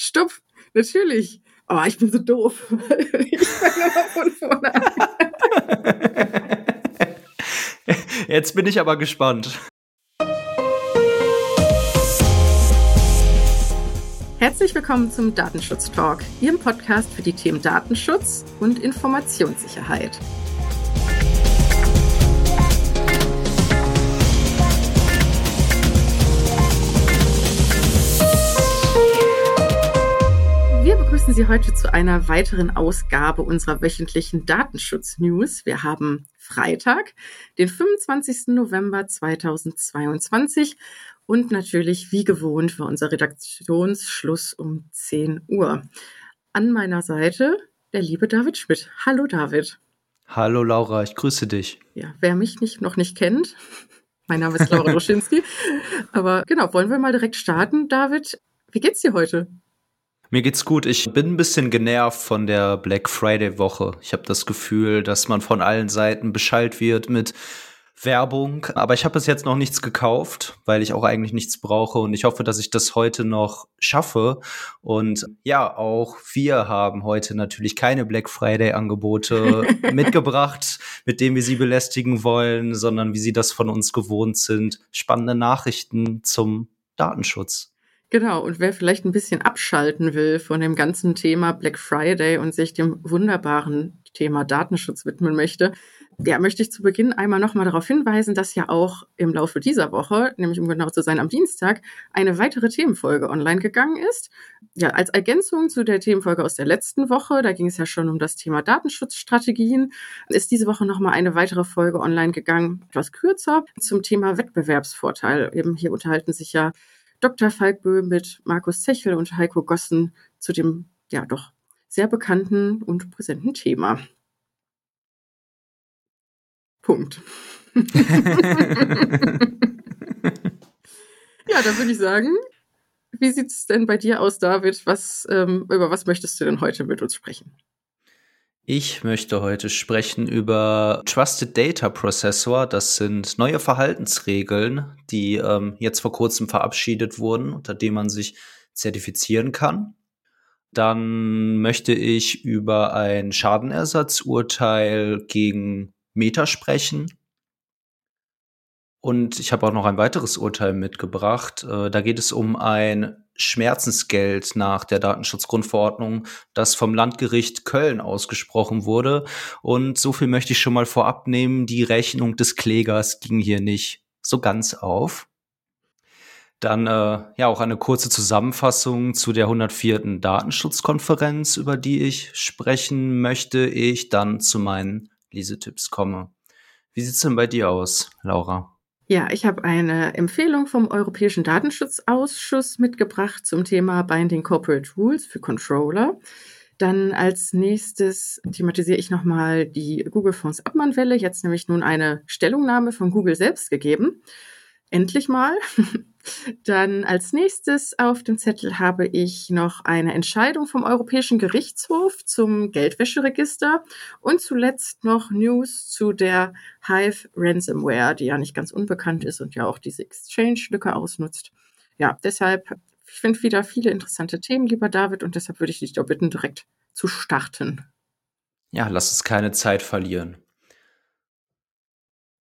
Stopp, natürlich. Oh, ich bin so doof. ich fange mal von vorne an. Jetzt bin ich aber gespannt. Herzlich willkommen zum Datenschutz Talk, Ihrem Podcast für die Themen Datenschutz und Informationssicherheit. Begrüßen Sie heute zu einer weiteren Ausgabe unserer wöchentlichen Datenschutz-News. Wir haben Freitag, den 25. November 2022 und natürlich wie gewohnt für unser Redaktionsschluss um 10 Uhr. An meiner Seite der liebe David Schmidt. Hallo David. Hallo Laura, ich grüße dich. Ja, wer mich nicht, noch nicht kennt, mein Name ist Laura Doschinski. Aber genau, wollen wir mal direkt starten, David? Wie geht's dir heute? Mir geht's gut. Ich bin ein bisschen genervt von der Black Friday Woche. Ich habe das Gefühl, dass man von allen Seiten beschallt wird mit Werbung. Aber ich habe bis jetzt noch nichts gekauft, weil ich auch eigentlich nichts brauche. Und ich hoffe, dass ich das heute noch schaffe. Und ja, auch wir haben heute natürlich keine Black Friday Angebote mitgebracht, mit denen wir Sie belästigen wollen, sondern wie Sie das von uns gewohnt sind. Spannende Nachrichten zum Datenschutz. Genau, und wer vielleicht ein bisschen abschalten will von dem ganzen Thema Black Friday und sich dem wunderbaren Thema Datenschutz widmen möchte, der möchte ich zu Beginn einmal nochmal darauf hinweisen, dass ja auch im Laufe dieser Woche, nämlich um genau zu sein am Dienstag, eine weitere Themenfolge online gegangen ist. Ja, als Ergänzung zu der Themenfolge aus der letzten Woche, da ging es ja schon um das Thema Datenschutzstrategien, ist diese Woche nochmal eine weitere Folge online gegangen, etwas kürzer, zum Thema Wettbewerbsvorteil. Eben hier unterhalten sich ja Dr. Falk Böhm mit Markus Zechel und Heiko Gossen zu dem ja doch sehr bekannten und präsenten Thema. Punkt. ja, dann würde ich sagen, wie sieht es denn bei dir aus, David? Was, ähm, über was möchtest du denn heute mit uns sprechen? Ich möchte heute sprechen über Trusted Data Processor. Das sind neue Verhaltensregeln, die ähm, jetzt vor kurzem verabschiedet wurden, unter denen man sich zertifizieren kann. Dann möchte ich über ein Schadenersatzurteil gegen Meta sprechen. Und ich habe auch noch ein weiteres Urteil mitgebracht. Äh, da geht es um ein Schmerzensgeld nach der Datenschutzgrundverordnung, das vom Landgericht Köln ausgesprochen wurde. Und so viel möchte ich schon mal vorab nehmen. Die Rechnung des Klägers ging hier nicht so ganz auf. Dann äh, ja auch eine kurze Zusammenfassung zu der 104. Datenschutzkonferenz, über die ich sprechen möchte, ich dann zu meinen Lesetipps komme. Wie sieht's denn bei dir aus, Laura? Ja, ich habe eine Empfehlung vom Europäischen Datenschutzausschuss mitgebracht zum Thema Binding Corporate Rules für Controller. Dann als nächstes thematisiere ich nochmal die Google Fonds Abmahnwelle. Jetzt nämlich nun eine Stellungnahme von Google selbst gegeben. Endlich mal. Dann als nächstes auf dem Zettel habe ich noch eine Entscheidung vom Europäischen Gerichtshof zum Geldwäscheregister und zuletzt noch News zu der Hive Ransomware, die ja nicht ganz unbekannt ist und ja auch diese Exchange-Lücke ausnutzt. Ja, deshalb, ich finde wieder viele interessante Themen, lieber David, und deshalb würde ich dich doch bitten, direkt zu starten. Ja, lass uns keine Zeit verlieren.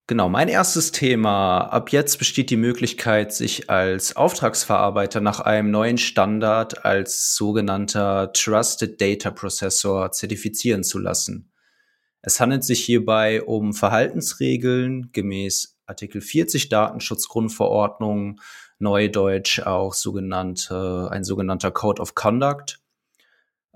Genau, mein erstes Thema. Ab jetzt besteht die Möglichkeit, sich als Auftragsverarbeiter nach einem neuen Standard als sogenannter Trusted Data Processor zertifizieren zu lassen. Es handelt sich hierbei um Verhaltensregeln gemäß Artikel 40 Datenschutzgrundverordnung, Neudeutsch auch sogenannte, ein sogenannter Code of Conduct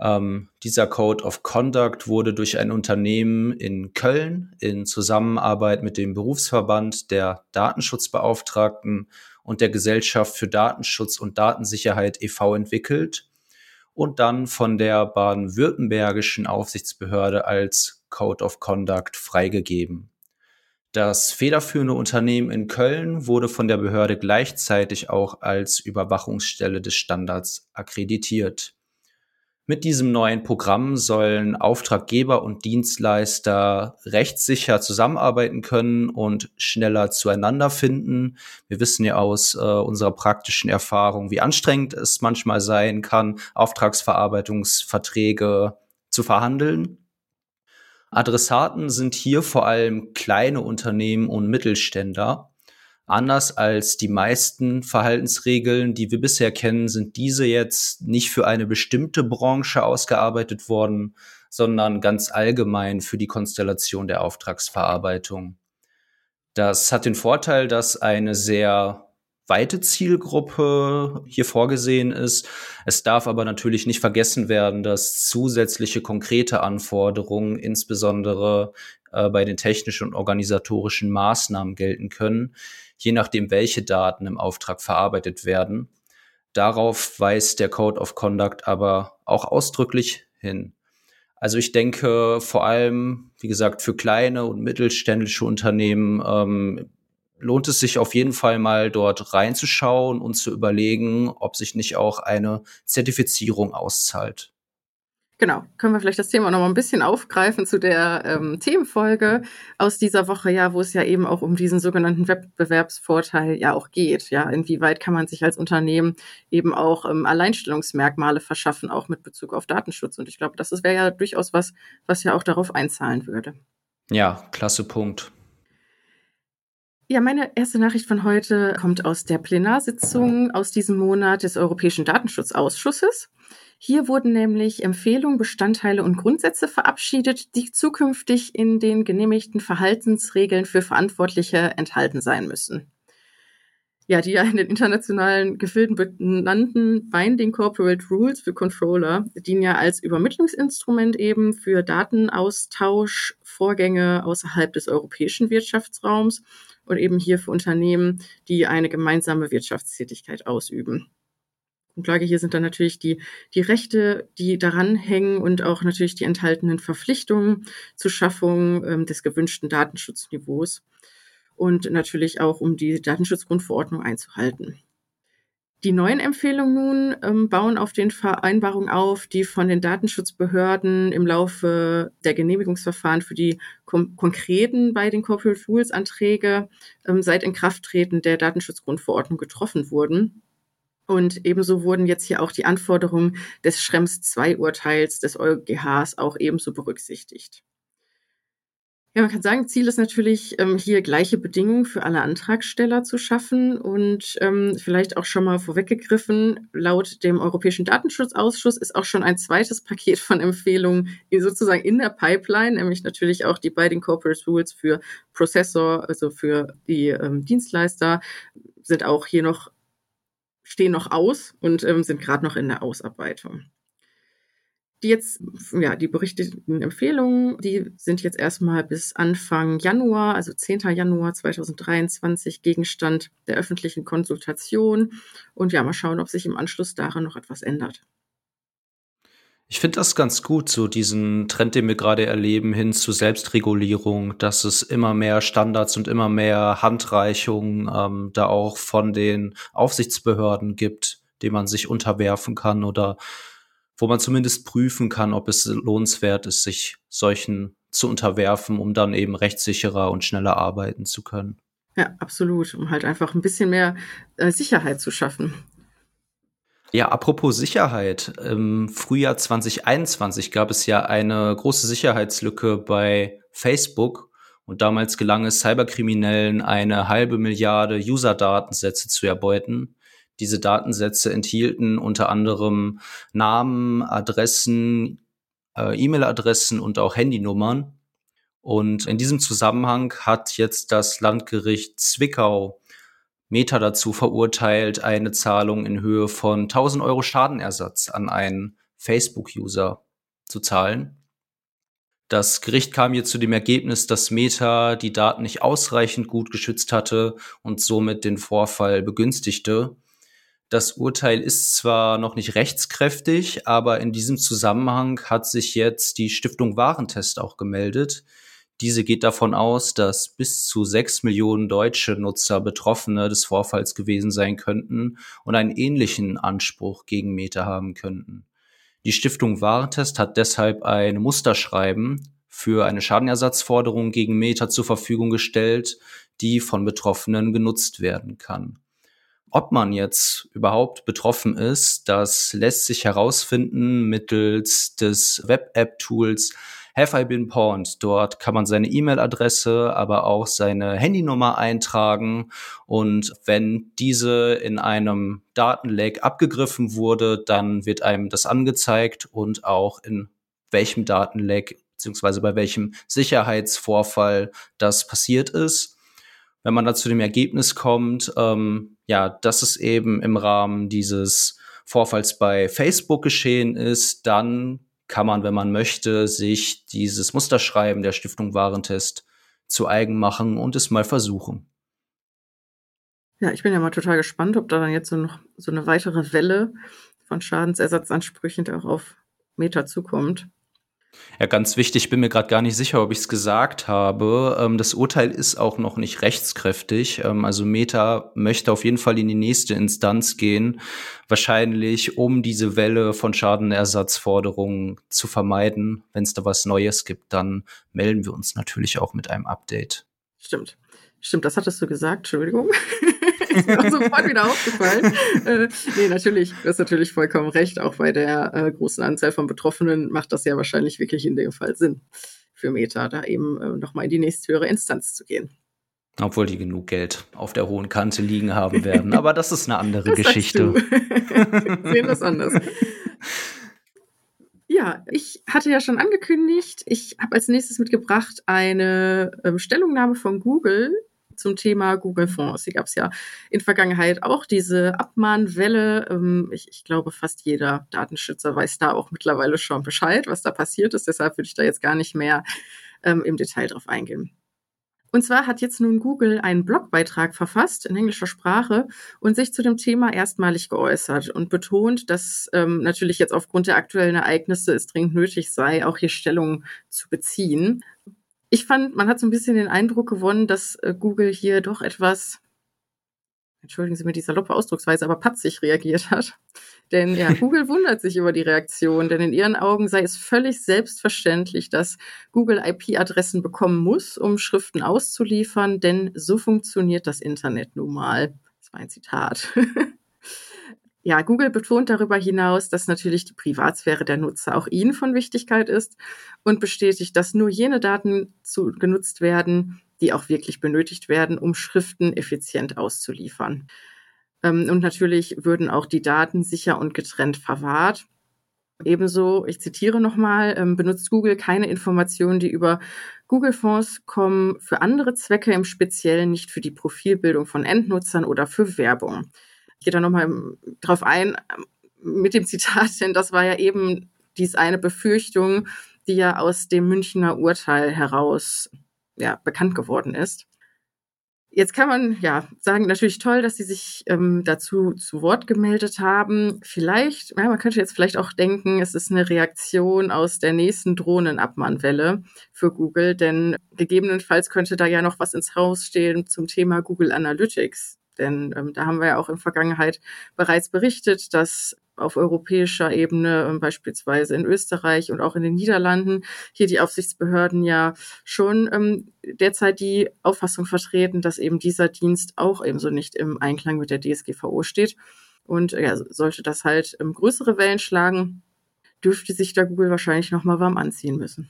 ähm, dieser Code of Conduct wurde durch ein Unternehmen in Köln in Zusammenarbeit mit dem Berufsverband der Datenschutzbeauftragten und der Gesellschaft für Datenschutz und Datensicherheit e.V. entwickelt und dann von der baden-württembergischen Aufsichtsbehörde als Code of Conduct freigegeben. Das federführende Unternehmen in Köln wurde von der Behörde gleichzeitig auch als Überwachungsstelle des Standards akkreditiert. Mit diesem neuen Programm sollen Auftraggeber und Dienstleister rechtssicher zusammenarbeiten können und schneller zueinander finden. Wir wissen ja aus äh, unserer praktischen Erfahrung, wie anstrengend es manchmal sein kann, Auftragsverarbeitungsverträge zu verhandeln. Adressaten sind hier vor allem kleine Unternehmen und Mittelständler. Anders als die meisten Verhaltensregeln, die wir bisher kennen, sind diese jetzt nicht für eine bestimmte Branche ausgearbeitet worden, sondern ganz allgemein für die Konstellation der Auftragsverarbeitung. Das hat den Vorteil, dass eine sehr weite Zielgruppe hier vorgesehen ist. Es darf aber natürlich nicht vergessen werden, dass zusätzliche konkrete Anforderungen, insbesondere äh, bei den technischen und organisatorischen Maßnahmen gelten können, je nachdem, welche Daten im Auftrag verarbeitet werden. Darauf weist der Code of Conduct aber auch ausdrücklich hin. Also ich denke vor allem, wie gesagt, für kleine und mittelständische Unternehmen ähm, lohnt es sich auf jeden Fall mal dort reinzuschauen und zu überlegen, ob sich nicht auch eine Zertifizierung auszahlt. Genau, können wir vielleicht das Thema noch mal ein bisschen aufgreifen zu der ähm, Themenfolge aus dieser Woche, ja, wo es ja eben auch um diesen sogenannten Wettbewerbsvorteil ja auch geht. Ja, inwieweit kann man sich als Unternehmen eben auch ähm, Alleinstellungsmerkmale verschaffen, auch mit Bezug auf Datenschutz. Und ich glaube, das wäre ja durchaus was, was ja auch darauf einzahlen würde. Ja, klasse Punkt. Ja, meine erste Nachricht von heute kommt aus der Plenarsitzung aus diesem Monat des Europäischen Datenschutzausschusses. Hier wurden nämlich Empfehlungen, Bestandteile und Grundsätze verabschiedet, die zukünftig in den genehmigten Verhaltensregeln für Verantwortliche enthalten sein müssen. Ja, die ja in den internationalen Gefilden benannten Binding Corporate Rules für Controller dienen ja als Übermittlungsinstrument eben für Datenaustauschvorgänge außerhalb des europäischen Wirtschaftsraums und eben hier für Unternehmen, die eine gemeinsame Wirtschaftstätigkeit ausüben. Grundlage hier sind dann natürlich die, die Rechte, die daran hängen und auch natürlich die enthaltenen Verpflichtungen zur Schaffung ähm, des gewünschten Datenschutzniveaus und natürlich auch, um die Datenschutzgrundverordnung einzuhalten. Die neuen Empfehlungen nun ähm, bauen auf den Vereinbarungen auf, die von den Datenschutzbehörden im Laufe der Genehmigungsverfahren für die konkreten bei den Corporate Rules Anträge ähm, seit Inkrafttreten der Datenschutzgrundverordnung getroffen wurden. Und ebenso wurden jetzt hier auch die Anforderungen des Schrems II-Urteils des EuGHs auch ebenso berücksichtigt. Ja, man kann sagen, Ziel ist natürlich, ähm, hier gleiche Bedingungen für alle Antragsteller zu schaffen und ähm, vielleicht auch schon mal vorweggegriffen, laut dem Europäischen Datenschutzausschuss ist auch schon ein zweites Paket von Empfehlungen sozusagen in der Pipeline, nämlich natürlich auch die Binding Corporate Rules für Prozessor, also für die ähm, Dienstleister, sind auch hier noch stehen noch aus und ähm, sind gerade noch in der Ausarbeitung. Die jetzt, ja, die berichteten Empfehlungen, die sind jetzt erstmal bis Anfang Januar, also 10. Januar 2023 Gegenstand der öffentlichen Konsultation. Und ja, mal schauen, ob sich im Anschluss daran noch etwas ändert. Ich finde das ganz gut, so diesen Trend, den wir gerade erleben, hin zu Selbstregulierung, dass es immer mehr Standards und immer mehr Handreichungen ähm, da auch von den Aufsichtsbehörden gibt, denen man sich unterwerfen kann oder wo man zumindest prüfen kann, ob es lohnenswert ist, sich solchen zu unterwerfen, um dann eben rechtssicherer und schneller arbeiten zu können. Ja, absolut, um halt einfach ein bisschen mehr äh, Sicherheit zu schaffen. Ja, apropos Sicherheit. Im Frühjahr 2021 gab es ja eine große Sicherheitslücke bei Facebook und damals gelang es Cyberkriminellen, eine halbe Milliarde User-Datensätze zu erbeuten. Diese Datensätze enthielten unter anderem Namen, Adressen, äh, E-Mail-Adressen und auch Handynummern. Und in diesem Zusammenhang hat jetzt das Landgericht Zwickau Meta dazu verurteilt, eine Zahlung in Höhe von 1000 Euro Schadenersatz an einen Facebook-User zu zahlen. Das Gericht kam hier zu dem Ergebnis, dass Meta die Daten nicht ausreichend gut geschützt hatte und somit den Vorfall begünstigte. Das Urteil ist zwar noch nicht rechtskräftig, aber in diesem Zusammenhang hat sich jetzt die Stiftung Warentest auch gemeldet, diese geht davon aus, dass bis zu sechs Millionen deutsche Nutzer Betroffene des Vorfalls gewesen sein könnten und einen ähnlichen Anspruch gegen Meta haben könnten. Die Stiftung Warentest hat deshalb ein Musterschreiben für eine Schadenersatzforderung gegen Meta zur Verfügung gestellt, die von Betroffenen genutzt werden kann. Ob man jetzt überhaupt betroffen ist, das lässt sich herausfinden mittels des Web-App-Tools Have I Been Pawned? Dort kann man seine E-Mail-Adresse, aber auch seine Handynummer eintragen. Und wenn diese in einem Datenlake abgegriffen wurde, dann wird einem das angezeigt und auch in welchem Datenlake beziehungsweise bei welchem Sicherheitsvorfall das passiert ist. Wenn man da zu dem Ergebnis kommt, ähm, ja, dass es eben im Rahmen dieses Vorfalls bei Facebook geschehen ist, dann kann man, wenn man möchte, sich dieses Musterschreiben der Stiftung Warentest zu eigen machen und es mal versuchen. Ja, ich bin ja mal total gespannt, ob da dann jetzt so noch so eine weitere Welle von Schadensersatzansprüchen auch auf Meta zukommt. Ja, ganz wichtig, ich bin mir gerade gar nicht sicher, ob ich es gesagt habe. Ähm, das Urteil ist auch noch nicht rechtskräftig. Ähm, also Meta möchte auf jeden Fall in die nächste Instanz gehen, wahrscheinlich um diese Welle von Schadenersatzforderungen zu vermeiden. Wenn es da was Neues gibt, dann melden wir uns natürlich auch mit einem Update. Stimmt. Stimmt, das hattest du gesagt, Entschuldigung. ist mir auch sofort wieder aufgefallen. Äh, nee, natürlich, du hast natürlich vollkommen recht. Auch bei der äh, großen Anzahl von Betroffenen macht das ja wahrscheinlich wirklich in dem Fall Sinn für Meta, da eben äh, nochmal in die nächsthöhere Instanz zu gehen. Obwohl die genug Geld auf der hohen Kante liegen haben werden. Aber das ist eine andere das Geschichte. Sehen das anders. Ja, ich hatte ja schon angekündigt, ich habe als nächstes mitgebracht eine ähm, Stellungnahme von Google zum Thema Google Fonds. Hier gab es ja in Vergangenheit auch diese Abmahnwelle. Ähm, ich, ich glaube, fast jeder Datenschützer weiß da auch mittlerweile schon Bescheid, was da passiert ist. Deshalb würde ich da jetzt gar nicht mehr ähm, im Detail drauf eingehen. Und zwar hat jetzt nun Google einen Blogbeitrag verfasst in englischer Sprache und sich zu dem Thema erstmalig geäußert und betont, dass ähm, natürlich jetzt aufgrund der aktuellen Ereignisse es dringend nötig sei, auch hier Stellung zu beziehen ich fand, man hat so ein bisschen den Eindruck gewonnen, dass äh, Google hier doch etwas, entschuldigen Sie mir die saloppe Ausdrucksweise, aber patzig reagiert hat. Denn ja, Google wundert sich über die Reaktion, denn in ihren Augen sei es völlig selbstverständlich, dass Google IP-Adressen bekommen muss, um Schriften auszuliefern, denn so funktioniert das Internet nun mal. Das war ein Zitat. Ja, Google betont darüber hinaus, dass natürlich die Privatsphäre der Nutzer auch ihnen von Wichtigkeit ist und bestätigt, dass nur jene Daten zu, genutzt werden, die auch wirklich benötigt werden, um Schriften effizient auszuliefern. Ähm, und natürlich würden auch die Daten sicher und getrennt verwahrt. Ebenso, ich zitiere nochmal, ähm, benutzt Google keine Informationen, die über Google-Fonds kommen, für andere Zwecke im Speziellen, nicht für die Profilbildung von Endnutzern oder für Werbung ich gehe da nochmal drauf ein mit dem Zitat, denn das war ja eben dies eine Befürchtung, die ja aus dem Münchner Urteil heraus ja, bekannt geworden ist. Jetzt kann man ja sagen, natürlich toll, dass Sie sich ähm, dazu zu Wort gemeldet haben. Vielleicht, ja, man könnte jetzt vielleicht auch denken, es ist eine Reaktion aus der nächsten Drohnenabmahnwelle für Google, denn gegebenenfalls könnte da ja noch was ins Haus stehen zum Thema Google Analytics. Denn ähm, da haben wir ja auch in Vergangenheit bereits berichtet, dass auf europäischer Ebene, ähm, beispielsweise in Österreich und auch in den Niederlanden, hier die Aufsichtsbehörden ja schon ähm, derzeit die Auffassung vertreten, dass eben dieser Dienst auch ebenso nicht im Einklang mit der DSGVO steht. Und ja, sollte das halt ähm, größere Wellen schlagen, dürfte sich da Google wahrscheinlich nochmal warm anziehen müssen.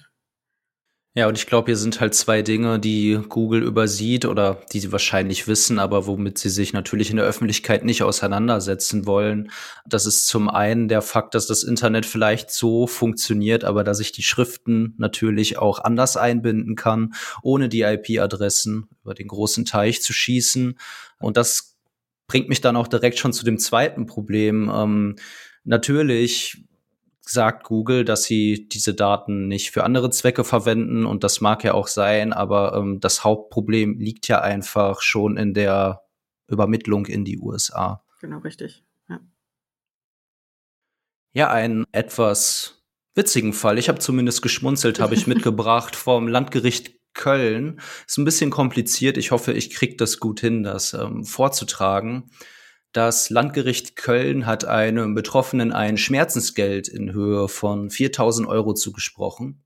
Ja, und ich glaube, hier sind halt zwei Dinge, die Google übersieht oder die sie wahrscheinlich wissen, aber womit sie sich natürlich in der Öffentlichkeit nicht auseinandersetzen wollen. Das ist zum einen der Fakt, dass das Internet vielleicht so funktioniert, aber dass ich die Schriften natürlich auch anders einbinden kann, ohne die IP-Adressen über den großen Teich zu schießen. Und das bringt mich dann auch direkt schon zu dem zweiten Problem. Ähm, natürlich sagt Google, dass sie diese Daten nicht für andere Zwecke verwenden und das mag ja auch sein, aber ähm, das Hauptproblem liegt ja einfach schon in der Übermittlung in die USA. Genau, richtig. Ja, ja einen etwas witzigen Fall. Ich habe zumindest geschmunzelt, habe ich mitgebracht vom Landgericht Köln. Ist ein bisschen kompliziert. Ich hoffe, ich kriege das gut hin, das ähm, vorzutragen. Das Landgericht Köln hat einem Betroffenen ein Schmerzensgeld in Höhe von 4000 Euro zugesprochen.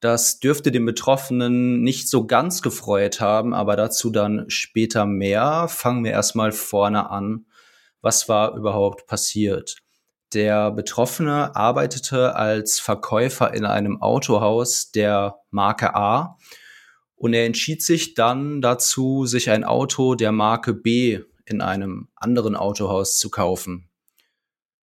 Das dürfte den Betroffenen nicht so ganz gefreut haben, aber dazu dann später mehr. Fangen wir erstmal vorne an. Was war überhaupt passiert? Der Betroffene arbeitete als Verkäufer in einem Autohaus der Marke A und er entschied sich dann dazu, sich ein Auto der Marke B in einem anderen Autohaus zu kaufen.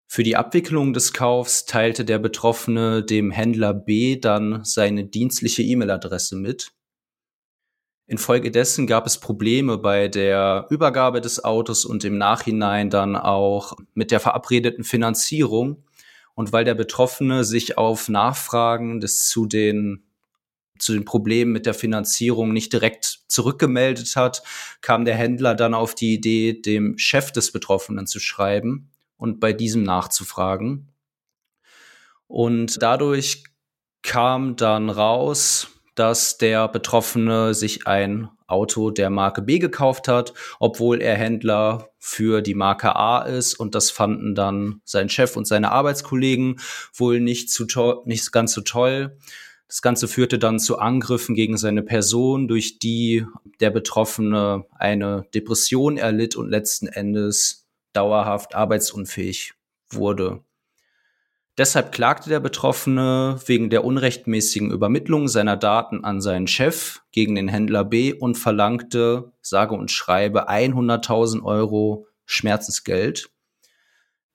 Für die Abwicklung des Kaufs teilte der Betroffene dem Händler B dann seine dienstliche E-Mail-Adresse mit. Infolgedessen gab es Probleme bei der Übergabe des Autos und im Nachhinein dann auch mit der verabredeten Finanzierung. Und weil der Betroffene sich auf Nachfragen des zu den zu den Problemen mit der Finanzierung nicht direkt zurückgemeldet hat, kam der Händler dann auf die Idee, dem Chef des Betroffenen zu schreiben und bei diesem nachzufragen. Und dadurch kam dann raus, dass der Betroffene sich ein Auto der Marke B gekauft hat, obwohl er Händler für die Marke A ist. Und das fanden dann sein Chef und seine Arbeitskollegen wohl nicht, zu nicht ganz so toll. Das Ganze führte dann zu Angriffen gegen seine Person, durch die der Betroffene eine Depression erlitt und letzten Endes dauerhaft arbeitsunfähig wurde. Deshalb klagte der Betroffene wegen der unrechtmäßigen Übermittlung seiner Daten an seinen Chef gegen den Händler B und verlangte, sage und schreibe, 100.000 Euro Schmerzensgeld.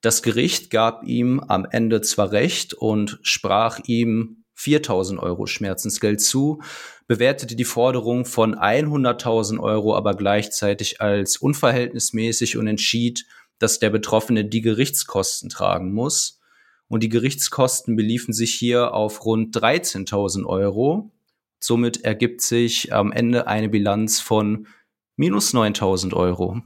Das Gericht gab ihm am Ende zwar recht und sprach ihm 4000 Euro Schmerzensgeld zu, bewertete die Forderung von 100.000 Euro aber gleichzeitig als unverhältnismäßig und entschied, dass der Betroffene die Gerichtskosten tragen muss. Und die Gerichtskosten beliefen sich hier auf rund 13.000 Euro. Somit ergibt sich am Ende eine Bilanz von minus 9.000 Euro.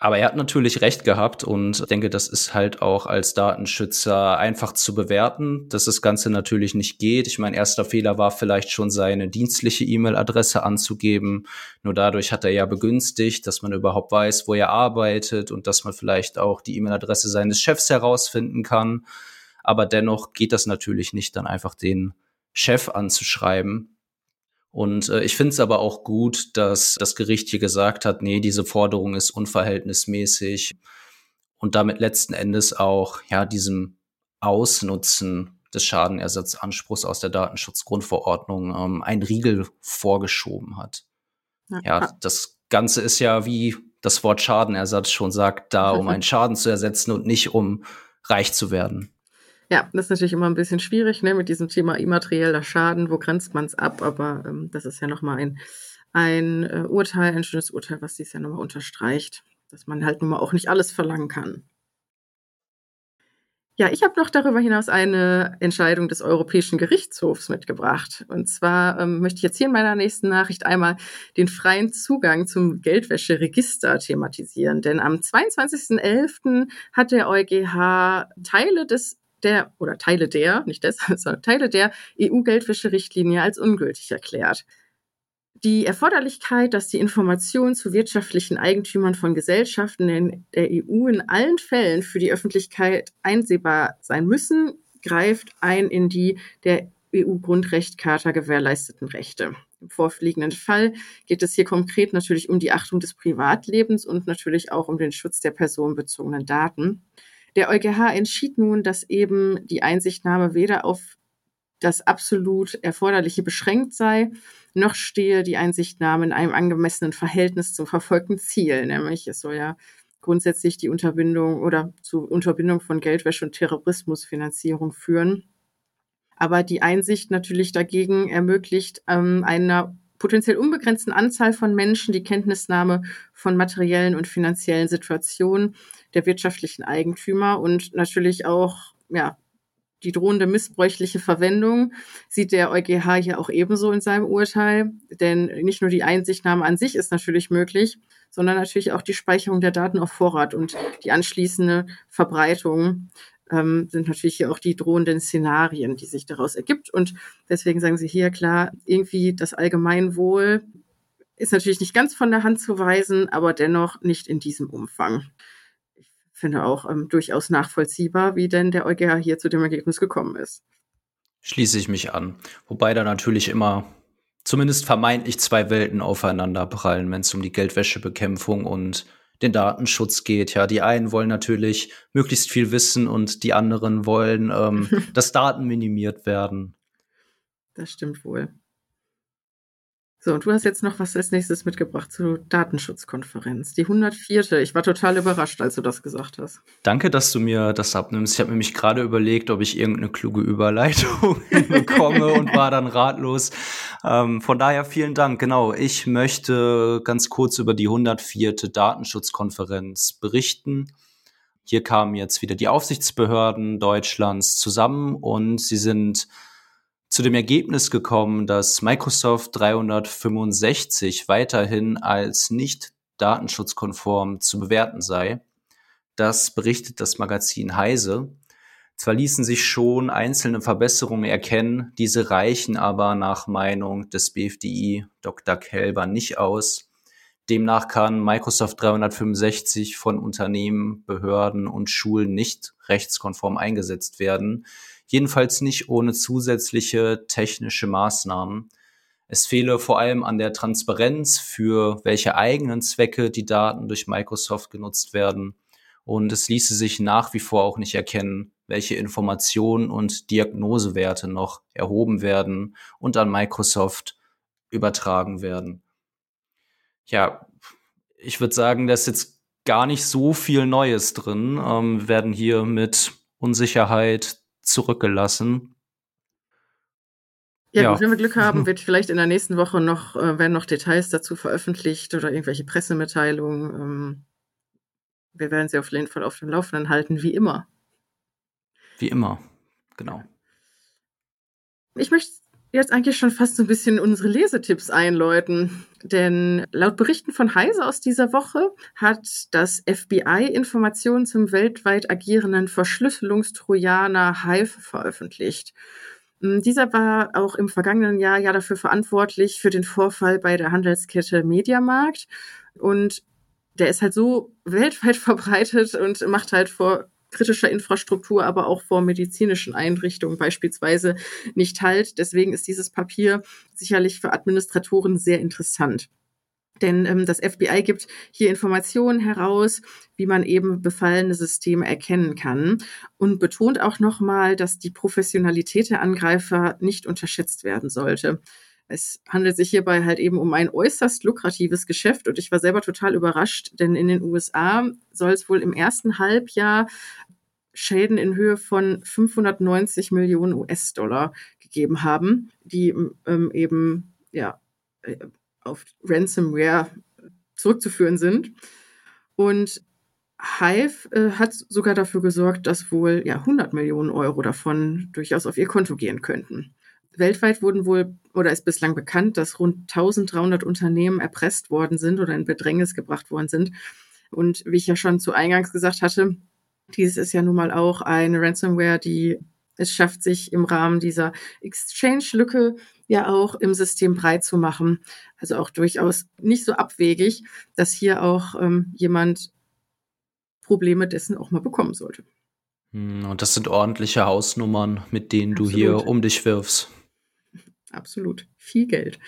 Aber er hat natürlich recht gehabt und ich denke, das ist halt auch als Datenschützer einfach zu bewerten, dass das Ganze natürlich nicht geht. Ich mein erster Fehler war vielleicht schon seine dienstliche E-Mail-Adresse anzugeben. Nur dadurch hat er ja begünstigt, dass man überhaupt weiß, wo er arbeitet und dass man vielleicht auch die E-Mail-Adresse seines Chefs herausfinden kann. Aber dennoch geht das natürlich nicht, dann einfach den Chef anzuschreiben. Und äh, ich finde es aber auch gut, dass das Gericht hier gesagt hat, nee, diese Forderung ist unverhältnismäßig und damit letzten Endes auch ja diesem Ausnutzen des Schadenersatzanspruchs aus der Datenschutzgrundverordnung ähm, ein Riegel vorgeschoben hat. Ja. ja, das Ganze ist ja, wie das Wort Schadenersatz schon sagt, da, um einen Schaden zu ersetzen und nicht um reich zu werden. Ja, das ist natürlich immer ein bisschen schwierig, ne, mit diesem Thema immaterieller Schaden. Wo grenzt man es ab? Aber ähm, das ist ja nochmal ein, ein äh, Urteil, ein schönes Urteil, was dies ja nochmal unterstreicht, dass man halt nun mal auch nicht alles verlangen kann. Ja, ich habe noch darüber hinaus eine Entscheidung des Europäischen Gerichtshofs mitgebracht. Und zwar ähm, möchte ich jetzt hier in meiner nächsten Nachricht einmal den freien Zugang zum Geldwäscheregister thematisieren. Denn am 22.11. hat der EuGH Teile des der oder Teile der, nicht des, sondern Teile der EU-Geldwäscherichtlinie als ungültig erklärt. Die Erforderlichkeit, dass die Information zu wirtschaftlichen Eigentümern von Gesellschaften in der EU in allen Fällen für die Öffentlichkeit einsehbar sein müssen, greift ein in die der EU-Grundrechtcharta gewährleisteten Rechte. Im vorliegenden Fall geht es hier konkret natürlich um die Achtung des Privatlebens und natürlich auch um den Schutz der personenbezogenen Daten. Der EuGH entschied nun, dass eben die Einsichtnahme weder auf das absolut Erforderliche beschränkt sei, noch stehe die Einsichtnahme in einem angemessenen Verhältnis zum verfolgten Ziel, nämlich es soll ja grundsätzlich die Unterbindung oder zur Unterbindung von Geldwäsche und Terrorismusfinanzierung führen. Aber die Einsicht natürlich dagegen ermöglicht ähm, einer potenziell unbegrenzten Anzahl von Menschen die Kenntnisnahme von materiellen und finanziellen Situationen der wirtschaftlichen Eigentümer und natürlich auch ja, die drohende missbräuchliche Verwendung sieht der EuGH hier auch ebenso in seinem Urteil. Denn nicht nur die Einsichtnahme an sich ist natürlich möglich, sondern natürlich auch die Speicherung der Daten auf Vorrat und die anschließende Verbreitung ähm, sind natürlich hier auch die drohenden Szenarien, die sich daraus ergibt. Und deswegen sagen sie hier klar, irgendwie das Allgemeinwohl ist natürlich nicht ganz von der Hand zu weisen, aber dennoch nicht in diesem Umfang. Ich finde auch ähm, durchaus nachvollziehbar, wie denn der EuGH hier zu dem Ergebnis gekommen ist. Schließe ich mich an. Wobei da natürlich immer zumindest vermeintlich zwei Welten aufeinander prallen, wenn es um die Geldwäschebekämpfung und den Datenschutz geht. Ja, die einen wollen natürlich möglichst viel wissen und die anderen wollen, ähm, dass Daten minimiert werden. Das stimmt wohl. So, und du hast jetzt noch was als nächstes mitgebracht zur Datenschutzkonferenz. Die 104. Ich war total überrascht, als du das gesagt hast. Danke, dass du mir das abnimmst. Ich habe nämlich gerade überlegt, ob ich irgendeine kluge Überleitung bekomme und war dann ratlos. Ähm, von daher vielen Dank. Genau, ich möchte ganz kurz über die 104. Datenschutzkonferenz berichten. Hier kamen jetzt wieder die Aufsichtsbehörden Deutschlands zusammen und sie sind zu dem Ergebnis gekommen, dass Microsoft 365 weiterhin als nicht datenschutzkonform zu bewerten sei. Das berichtet das Magazin Heise. Zwar ließen sich schon einzelne Verbesserungen erkennen, diese reichen aber nach Meinung des BFDI Dr. Kelber nicht aus. Demnach kann Microsoft 365 von Unternehmen, Behörden und Schulen nicht rechtskonform eingesetzt werden. Jedenfalls nicht ohne zusätzliche technische Maßnahmen. Es fehle vor allem an der Transparenz, für welche eigenen Zwecke die Daten durch Microsoft genutzt werden. Und es ließe sich nach wie vor auch nicht erkennen, welche Informationen und Diagnosewerte noch erhoben werden und an Microsoft übertragen werden. Ja, ich würde sagen, da ist jetzt gar nicht so viel Neues drin. Ähm, wir werden hier mit Unsicherheit, zurückgelassen. Ja, ja. Gut, wenn wir Glück haben, wird vielleicht in der nächsten Woche noch, äh, werden noch Details dazu veröffentlicht oder irgendwelche Pressemitteilungen. Ähm, wir werden sie auf jeden Fall auf dem Laufenden halten, wie immer. Wie immer, genau. Ich möchte jetzt eigentlich schon fast so ein bisschen unsere Lesetipps einläuten. Denn laut Berichten von Heise aus dieser Woche hat das FBI Informationen zum weltweit agierenden Verschlüsselungstrojaner Hive veröffentlicht. Hm, dieser war auch im vergangenen Jahr ja dafür verantwortlich für den Vorfall bei der Handelskette Mediamarkt. Und der ist halt so weltweit verbreitet und macht halt vor kritischer Infrastruktur, aber auch vor medizinischen Einrichtungen beispielsweise nicht halt. Deswegen ist dieses Papier sicherlich für Administratoren sehr interessant. Denn ähm, das FBI gibt hier Informationen heraus, wie man eben befallene Systeme erkennen kann und betont auch nochmal, dass die Professionalität der Angreifer nicht unterschätzt werden sollte. Es handelt sich hierbei halt eben um ein äußerst lukratives Geschäft und ich war selber total überrascht, denn in den USA soll es wohl im ersten Halbjahr Schäden in Höhe von 590 Millionen US-Dollar gegeben haben, die ähm, eben ja äh, auf Ransomware zurückzuführen sind. Und Hive äh, hat sogar dafür gesorgt, dass wohl ja 100 Millionen Euro davon durchaus auf ihr Konto gehen könnten. Weltweit wurden wohl oder ist bislang bekannt, dass rund 1300 Unternehmen erpresst worden sind oder in Bedrängnis gebracht worden sind. Und wie ich ja schon zu Eingangs gesagt hatte, dies ist ja nun mal auch eine Ransomware, die es schafft, sich im Rahmen dieser Exchange-Lücke ja auch im System breit zu machen. Also auch durchaus nicht so abwegig, dass hier auch ähm, jemand Probleme dessen auch mal bekommen sollte. Hm, und das sind ordentliche Hausnummern, mit denen Absolut. du hier um dich wirfst. Absolut. Viel Geld.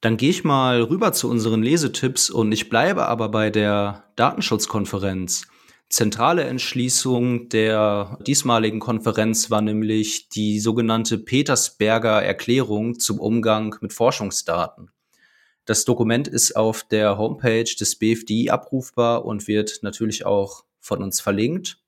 Dann gehe ich mal rüber zu unseren Lesetipps und ich bleibe aber bei der Datenschutzkonferenz. Zentrale Entschließung der diesmaligen Konferenz war nämlich die sogenannte Petersberger Erklärung zum Umgang mit Forschungsdaten. Das Dokument ist auf der Homepage des BFDI abrufbar und wird natürlich auch von uns verlinkt.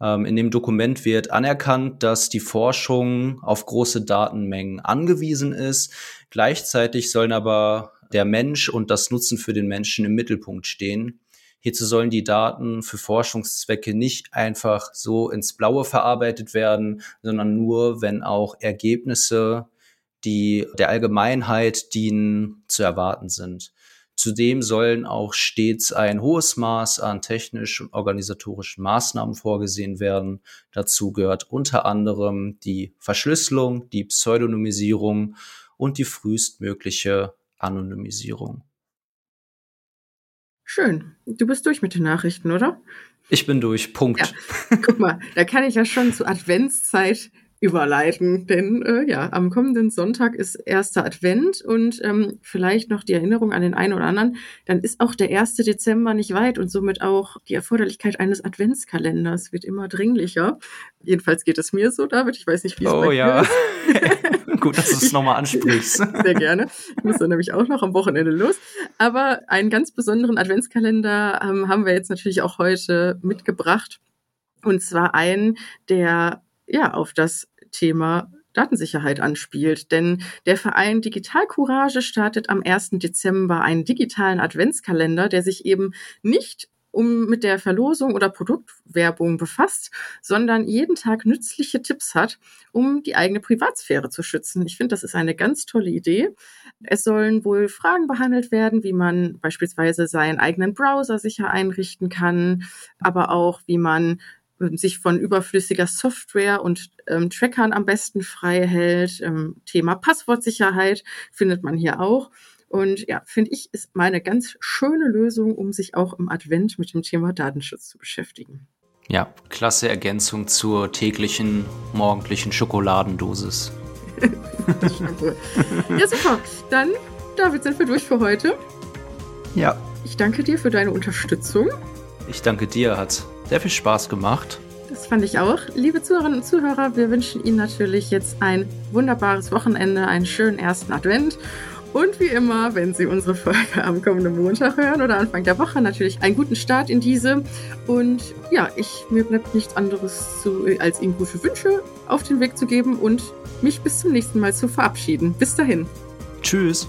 Ähm, in dem Dokument wird anerkannt, dass die Forschung auf große Datenmengen angewiesen ist. Gleichzeitig sollen aber der Mensch und das Nutzen für den Menschen im Mittelpunkt stehen. Hierzu sollen die Daten für Forschungszwecke nicht einfach so ins Blaue verarbeitet werden, sondern nur, wenn auch Ergebnisse, die der Allgemeinheit dienen, zu erwarten sind. Zudem sollen auch stets ein hohes Maß an technisch und organisatorischen Maßnahmen vorgesehen werden. Dazu gehört unter anderem die Verschlüsselung, die Pseudonymisierung und die frühestmögliche Anonymisierung. Schön. Du bist durch mit den Nachrichten, oder? Ich bin durch. Punkt. Ja. Guck mal, da kann ich ja schon zur Adventszeit überleiten, denn äh, ja, am kommenden Sonntag ist erster Advent und ähm, vielleicht noch die Erinnerung an den einen oder anderen, dann ist auch der 1. Dezember nicht weit und somit auch die Erforderlichkeit eines Adventskalenders wird immer dringlicher. Jedenfalls geht es mir so, David. Ich weiß nicht, wie es oh, bei ja. ist. Gut, dass du es nochmal ansprichst. Sehr gerne. Ich muss dann nämlich auch noch am Wochenende los. Aber einen ganz besonderen Adventskalender ähm, haben wir jetzt natürlich auch heute mitgebracht. Und zwar einen, der ja auf das Thema Datensicherheit anspielt. Denn der Verein Digital Courage startet am 1. Dezember einen digitalen Adventskalender, der sich eben nicht um mit der Verlosung oder Produktwerbung befasst, sondern jeden Tag nützliche Tipps hat, um die eigene Privatsphäre zu schützen. Ich finde, das ist eine ganz tolle Idee. Es sollen wohl Fragen behandelt werden, wie man beispielsweise seinen eigenen Browser sicher einrichten kann, aber auch wie man sich von überflüssiger Software und ähm, Trackern am besten frei hält. Ähm, Thema Passwortsicherheit findet man hier auch. Und ja, finde ich, ist mal eine ganz schöne Lösung, um sich auch im Advent mit dem Thema Datenschutz zu beschäftigen. Ja, klasse Ergänzung zur täglichen morgendlichen Schokoladendosis. ja, super. Dann, David, sind wir durch für heute. Ja. Ich danke dir für deine Unterstützung. Ich danke dir, hat sehr viel Spaß gemacht. Das fand ich auch. Liebe Zuhörerinnen und Zuhörer, wir wünschen Ihnen natürlich jetzt ein wunderbares Wochenende, einen schönen ersten Advent. Und wie immer, wenn Sie unsere Folge am kommenden Montag hören oder Anfang der Woche, natürlich einen guten Start in diese. Und ja, ich, mir bleibt nichts anderes zu, als Ihnen gute Wünsche auf den Weg zu geben und mich bis zum nächsten Mal zu verabschieden. Bis dahin. Tschüss.